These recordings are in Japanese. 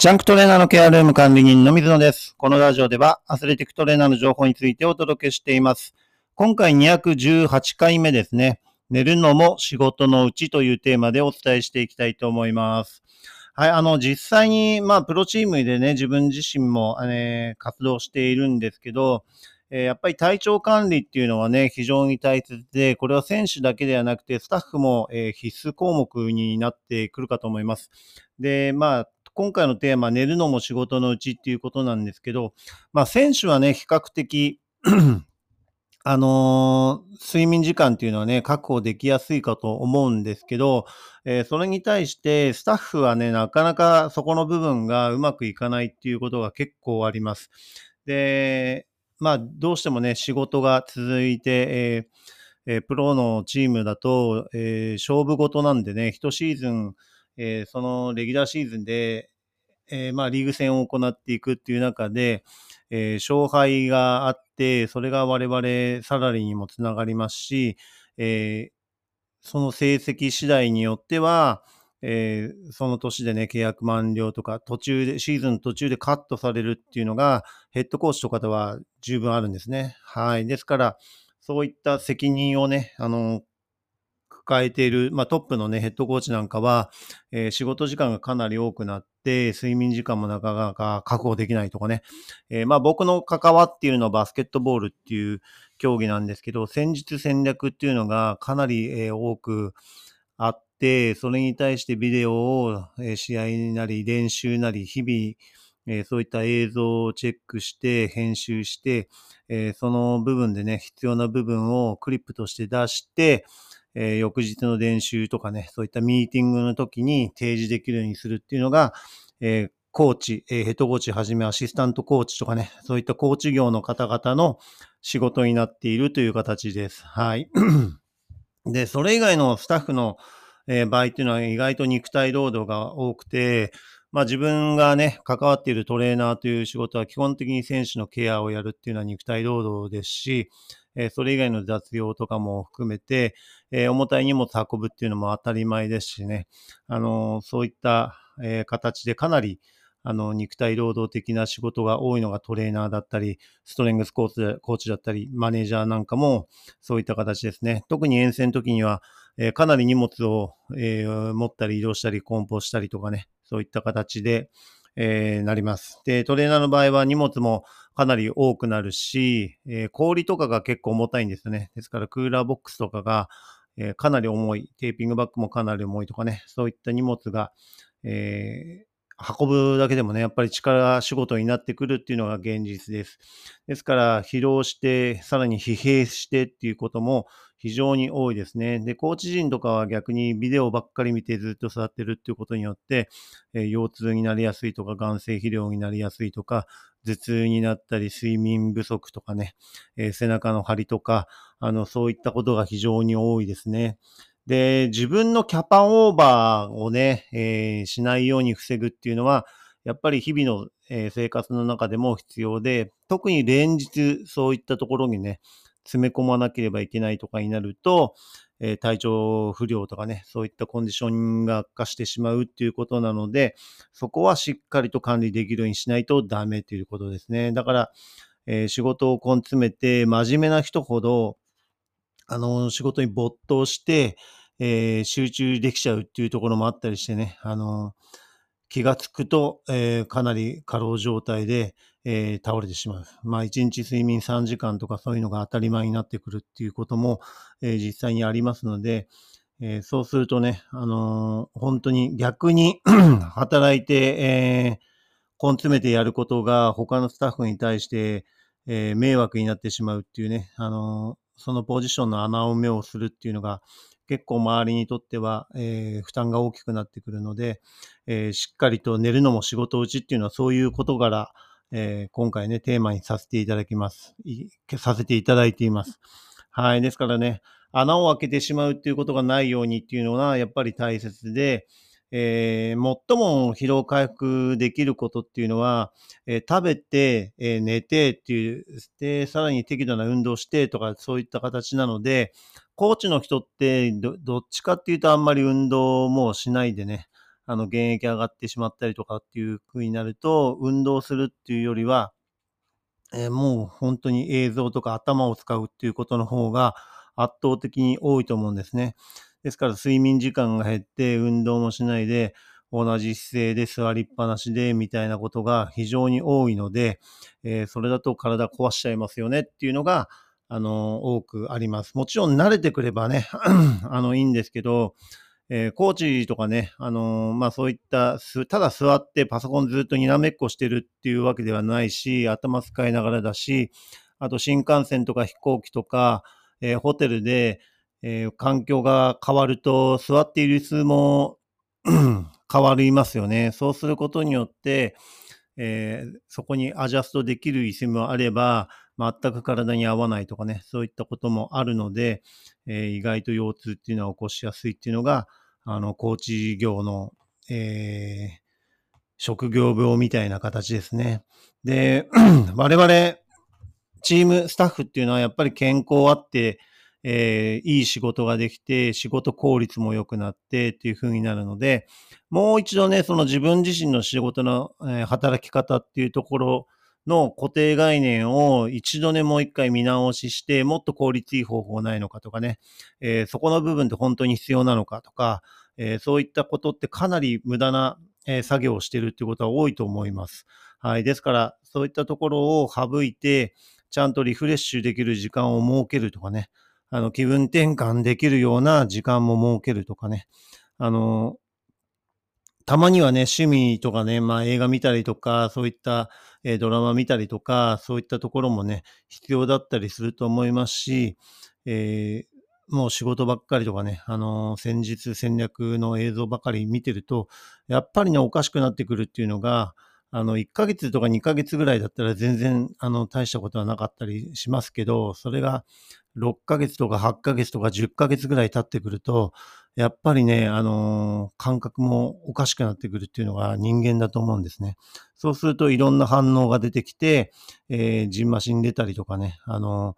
ジャンクトレーナーのケアルーム管理人の水野です。このラジオではアスレティックトレーナーの情報についてお届けしています。今回218回目ですね。寝るのも仕事のうちというテーマでお伝えしていきたいと思います。はい、あの、実際に、まあ、プロチームでね、自分自身も、ね、活動しているんですけど、やっぱり体調管理っていうのはね、非常に大切で、これは選手だけではなくて、スタッフも、必須項目になってくるかと思います。で、まあ、今回のテーマ、寝るのも仕事のうちっていうことなんですけど、まあ、選手はね、比較的、あのー睡眠時間っていうのはね、確保できやすいかと思うんですけど、えーそれに対して、スタッフはね、なかなかそこの部分がうまくいかないっていうことが結構あります。で、まあ、どうしてもね、仕事が続いて、えーえープロのチームだと、えー勝負事なんでね、一シーズン、えーそのレギュラーシーズンで、えーまあ、リーグ戦を行っていくっていう中で、えー勝敗があって、それが我々サラリーにもつながりますし、えーその成績次第によっては、えーその年でね、契約満了とか、途中で、シーズン途中でカットされるっていうのが、ヘッドコーチとかでは十分あるんですね。はい。ですから、そういった責任をね、あの、抱えている、まあ、トップのね、ヘッドコーチなんかは、えー仕事時間がかなり多くなって、睡眠時間もなかなか確保できないとかね。えーまあ、僕の関わっているのはバスケットボールっていう競技なんですけど、戦術戦略っていうのがかなり、えー多くあって、それに対してビデオを、えー試合なり練習なり日々、えーそういった映像をチェックして、編集して、えーその部分でね、必要な部分をクリップとして出して、えー翌日の練習とかね、そういったミーティングの時に提示できるようにするっていうのが、えーコーチ、えーヘッドコーチはじめアシスタントコーチとかね、そういったコーチ業の方々の仕事になっているという形です。はい。で、それ以外のスタッフの、え場合っていうのは意外と肉体労働が多くて、まあ自分がね、関わっているトレーナーという仕事は基本的に選手のケアをやるっていうのは肉体労働ですし、えそれ以外の雑用とかも含めて、え重たい荷物運ぶっていうのも当たり前ですしね、あのそういった、え形でかなり、あの、肉体労働的な仕事が多いのがトレーナーだったり、ストレングスコーチコーチだったり、マネージャーなんかもそういった形ですね。特に遠征の時には、えかなり荷物を、え持ったり移動したり、梱包したりとかね、そういった形で、えーなります。で、トレーナーの場合は荷物もかなり多くなるし、えー氷とかが結構重たいんですよね。ですからクーラーボックスとかが、えーかなり重い、テーピングバッグもかなり重いとかね、そういった荷物が、えー運ぶだけでもね、やっぱり力仕事になってくるっていうのが現実です。ですから、疲労して、さらに疲弊してっていうことも非常に多いですね。で、コーチ陣とかは逆にビデオばっかり見てずっと座ってるっていうことによって、えー腰痛になりやすいとか、眼性疲労になりやすいとか、頭痛になったり、睡眠不足とかね、えー背中の張りとか、あの、そういったことが非常に多いですね。で、自分のキャパオーバーをね、えーしないように防ぐっていうのは、やっぱり日々の、生活の中でも必要で、特に連日そういったところにね、詰め込まなければいけないとかになると、え体調不良とかね、そういったコンディションが悪化してしまうっていうことなので、そこはしっかりと管理できるようにしないとダメということですね。だから、えー仕事を根詰めて真面目な人ほど、あの、仕事に没頭して、えー集中できちゃうっていうところもあったりしてね、あの、気がつくと、えーかなり過労状態で、えー倒れてしまう。まあ、1日睡眠3時間とかそういうのが当たり前になってくるっていうことも、えー実際にありますので、えそうするとね、あの本当に逆に 働いて、えー根詰めてやることが他のスタッフに対して、え迷惑になってしまうっていうね、あのそのポジションの穴埋めをするっていうのが結構周りにとっては、えー負担が大きくなってくるので、えーしっかりと寝るのも仕事うちっていうのはそういうことから、えー今回ね、テーマにさせていただきます。いさせていただいています。はい。ですからね、穴を開けてしまうっていうことがないようにっていうのはやっぱり大切で、えー最も疲労回復できることっていうのは、えー食べて、えー寝てっていう、で、さらに適度な運動してとか、そういった形なので、コーチの人ってど、どっちかっていうとあんまり運動もしないでね、あの、現役上がってしまったりとかっていう風になると、運動するっていうよりは、えー、もう本当に映像とか頭を使うっていうことの方が圧倒的に多いと思うんですね。ですから睡眠時間が減って運動もしないで同じ姿勢で座りっぱなしでみたいなことが非常に多いので、えー、それだと体壊しちゃいますよねっていうのが、あの、多くあります。もちろん慣れてくればね、あの、いいんですけど、えー、コーチとかね、あのー、まあそういった、ただ座ってパソコンずっとにらめっこしてるっていうわけではないし、頭使いながらだし、あと新幹線とか飛行機とか、えー、ホテルで、え環境が変わると座っている椅子も 変わりますよね。そうすることによって、えー、そこにアジャストできる椅子もあれば、全く体に合わないとかね、そういったこともあるので、えー、意外と腰痛っていうのは起こしやすいっていうのが、あの、コーチ業の、えー、職業病みたいな形ですね。で、我々、チームスタッフっていうのはやっぱり健康あって、えー、いい仕事ができて、仕事効率も良くなってっていう風になるので、もう一度ね、その自分自身の仕事の、えー、働き方っていうところの固定概念を一度ね、もう一回見直しして、もっと効率いい方法ないのかとかね、えー、そこの部分って本当に必要なのかとか、えー、そういったことってかなり無駄な、えー、作業をしてるっていうことは多いと思います。はい。ですから、そういったところを省いて、ちゃんとリフレッシュできる時間を設けるとかね、あの、気分転換できるような時間も設けるとかね、あの、たまにはね、趣味とかね、まあ映画見たりとか、そういった、えー、ドラマ見たりとか、そういったところもね、必要だったりすると思いますし、えー、もう仕事ばっかりとかね、あのー、戦術戦略の映像ばかり見てると、やっぱりね、おかしくなってくるっていうのが、あの、1ヶ月とか2ヶ月ぐらいだったら全然、あの、大したことはなかったりしますけど、それが6ヶ月とか8ヶ月とか10ヶ月ぐらい経ってくると、やっぱりね、あのー、感覚もおかしくなってくるっていうのが人間だと思うんですね。そうするといろんな反応が出てきて、えー、ジンマシン出たりとかね、あのー、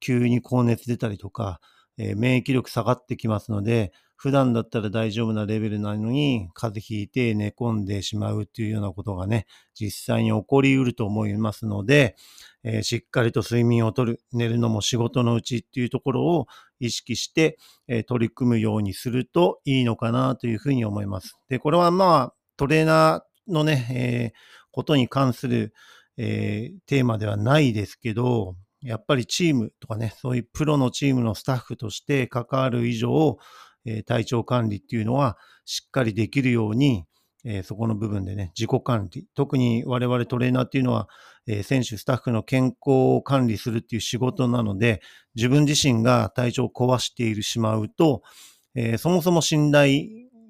急に高熱出たりとか、えー、免疫力下がってきますので、普段だったら大丈夫なレベルなのに、風邪ひいて寝込んでしまうっていうようなことがね、実際に起こりうると思いますので、えー、しっかりと睡眠をとる、寝るのも仕事のうちっていうところを意識して、えー、取り組むようにするといいのかなというふうに思います。で、これはまあ、トレーナーのね、え、ことに関する、えテーマではないですけど、やっぱりチームとかね、そういうプロのチームのスタッフとして関わる以上、え体調管理っていうのはしっかりできるように、えそこの部分でね、自己管理。特に我々トレーナーっていうのは、え選手、スタッフの健康を管理するっていう仕事なので、自分自身が体調を壊しているしまうと、えそもそも信頼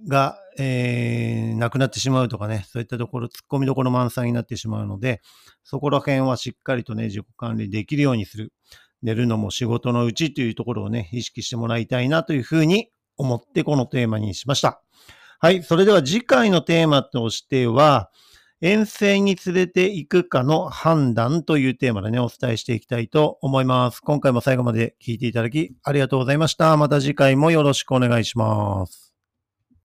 が、えー、なくなってしまうとかね、そういったところ、突っ込みどころ満載になってしまうので、そこら辺はしっかりとね、自己管理できるようにする。寝るのも仕事のうちというところをね、意識してもらいたいなというふうに思ってこのテーマにしました。はい。それでは次回のテーマとしては、遠征に連れて行くかの判断というテーマでね、お伝えしていきたいと思います。今回も最後まで聞いていただきありがとうございました。また次回もよろしくお願いします。